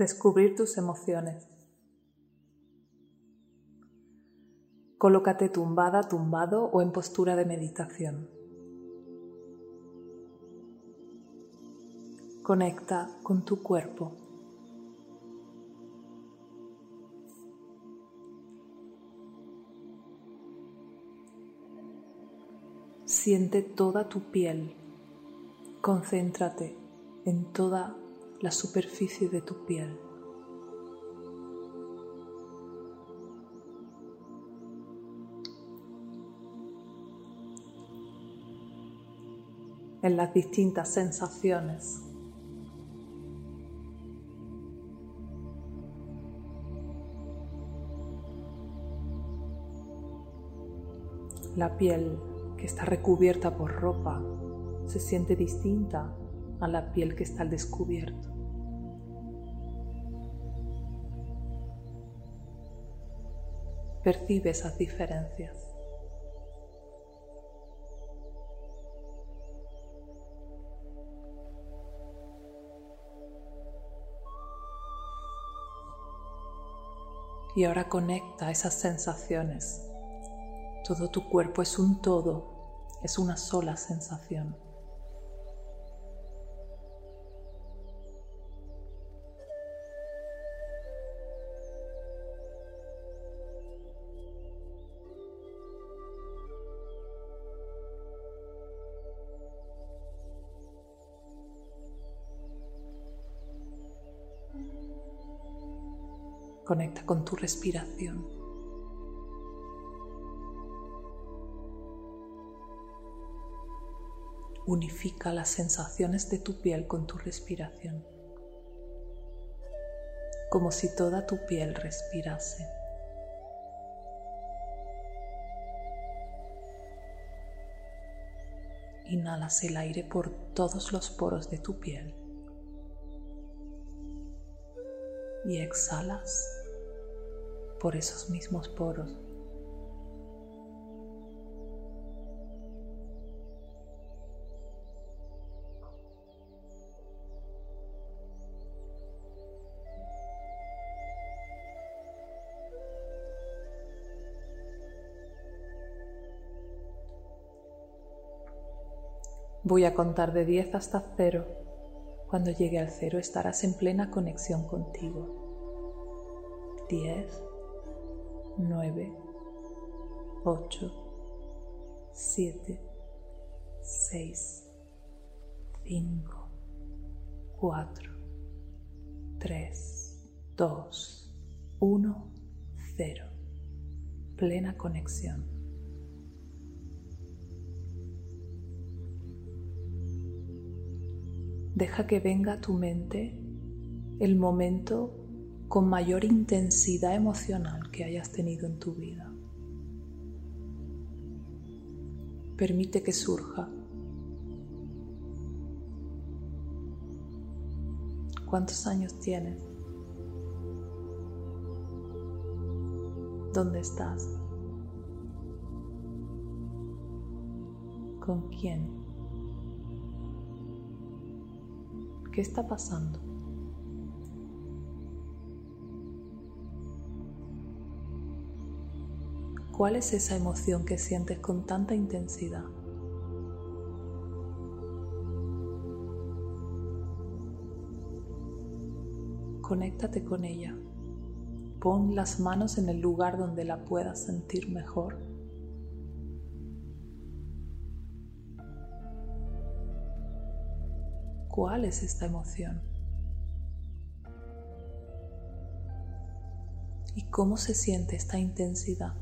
Descubrir tus emociones. Colócate tumbada, tumbado o en postura de meditación. Conecta con tu cuerpo. Siente toda tu piel. Concéntrate en toda la superficie de tu piel. en las distintas sensaciones. La piel que está recubierta por ropa se siente distinta a la piel que está al descubierto. Percibe esas diferencias. Y ahora conecta esas sensaciones. Todo tu cuerpo es un todo, es una sola sensación. Conecta con tu respiración. Unifica las sensaciones de tu piel con tu respiración, como si toda tu piel respirase. Inhalas el aire por todos los poros de tu piel y exhalas por esos mismos poros. Voy a contar de 10 hasta 0. Cuando llegue al cero estarás en plena conexión contigo. 10, 9, 8, 7, 6, 5, 4, 3, 2, 1, 0. Plena conexión. Deja que venga a tu mente el momento con mayor intensidad emocional que hayas tenido en tu vida. Permite que surja. ¿Cuántos años tienes? ¿Dónde estás? ¿Con quién? ¿Qué está pasando? ¿Cuál es esa emoción que sientes con tanta intensidad? Conéctate con ella. Pon las manos en el lugar donde la puedas sentir mejor. ¿Cuál es esta emoción? ¿Y cómo se siente esta intensidad?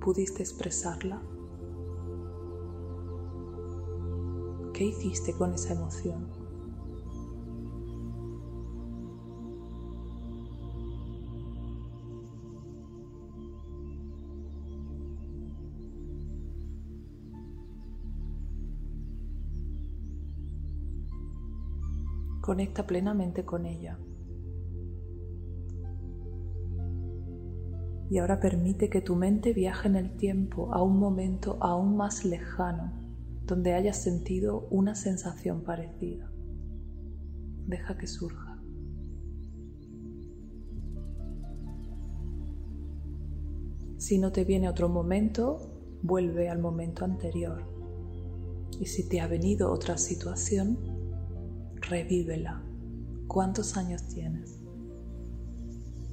Pudiste expresarla? ¿Qué hiciste con esa emoción? Conecta plenamente con ella. Y ahora permite que tu mente viaje en el tiempo a un momento aún más lejano donde hayas sentido una sensación parecida. Deja que surja. Si no te viene otro momento, vuelve al momento anterior. Y si te ha venido otra situación, revívela. ¿Cuántos años tienes?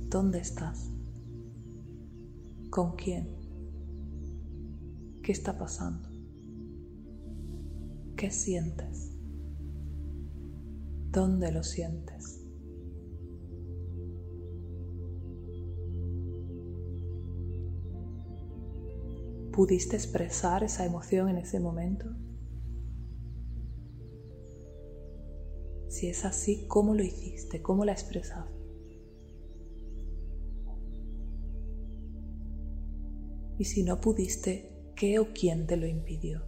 ¿Dónde estás? ¿Con quién? ¿Qué está pasando? ¿Qué sientes? ¿Dónde lo sientes? ¿Pudiste expresar esa emoción en ese momento? Si es así, ¿cómo lo hiciste? ¿Cómo la expresaste? Y si no pudiste, ¿qué o quién te lo impidió?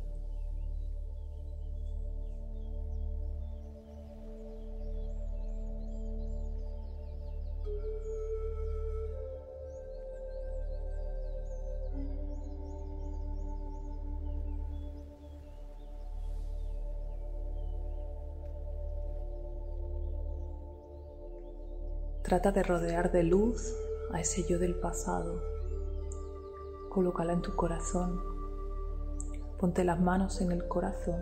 Trata de rodear de luz a ese yo del pasado. Colócala en tu corazón. Ponte las manos en el corazón.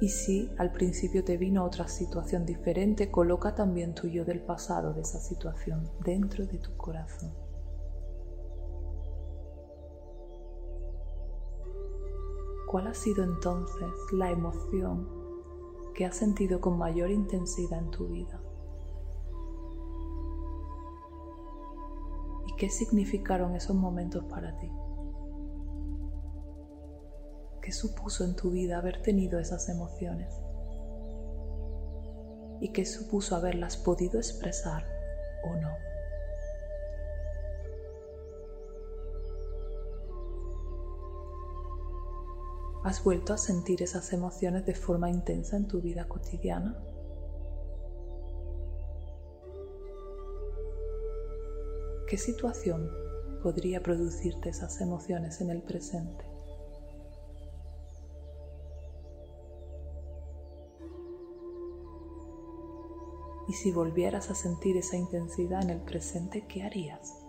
Y si al principio te vino otra situación diferente, coloca también tu yo del pasado de esa situación dentro de tu corazón. ¿Cuál ha sido entonces la emoción que has sentido con mayor intensidad en tu vida? Qué significaron esos momentos para ti? ¿Qué supuso en tu vida haber tenido esas emociones? ¿Y qué supuso haberlas podido expresar o no? ¿Has vuelto a sentir esas emociones de forma intensa en tu vida cotidiana? ¿Qué situación podría producirte esas emociones en el presente? Y si volvieras a sentir esa intensidad en el presente, ¿qué harías?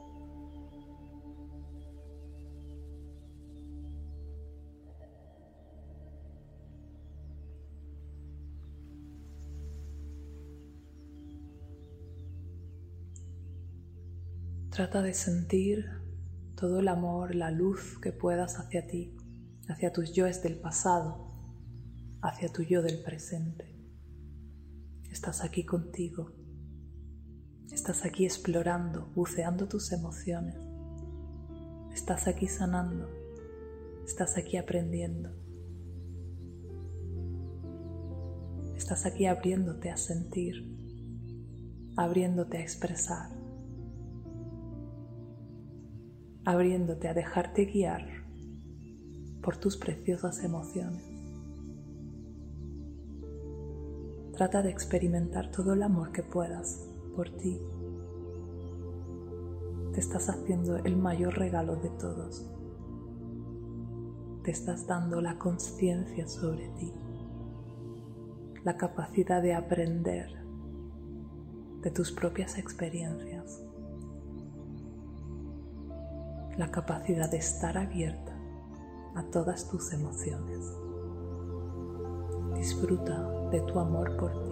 Trata de sentir todo el amor, la luz que puedas hacia ti, hacia tus yoes del pasado, hacia tu yo del presente. Estás aquí contigo. Estás aquí explorando, buceando tus emociones. Estás aquí sanando. Estás aquí aprendiendo. Estás aquí abriéndote a sentir, abriéndote a expresar abriéndote a dejarte guiar por tus preciosas emociones. Trata de experimentar todo el amor que puedas por ti. Te estás haciendo el mayor regalo de todos. Te estás dando la conciencia sobre ti, la capacidad de aprender de tus propias experiencias la capacidad de estar abierta a todas tus emociones. Disfruta de tu amor por ti.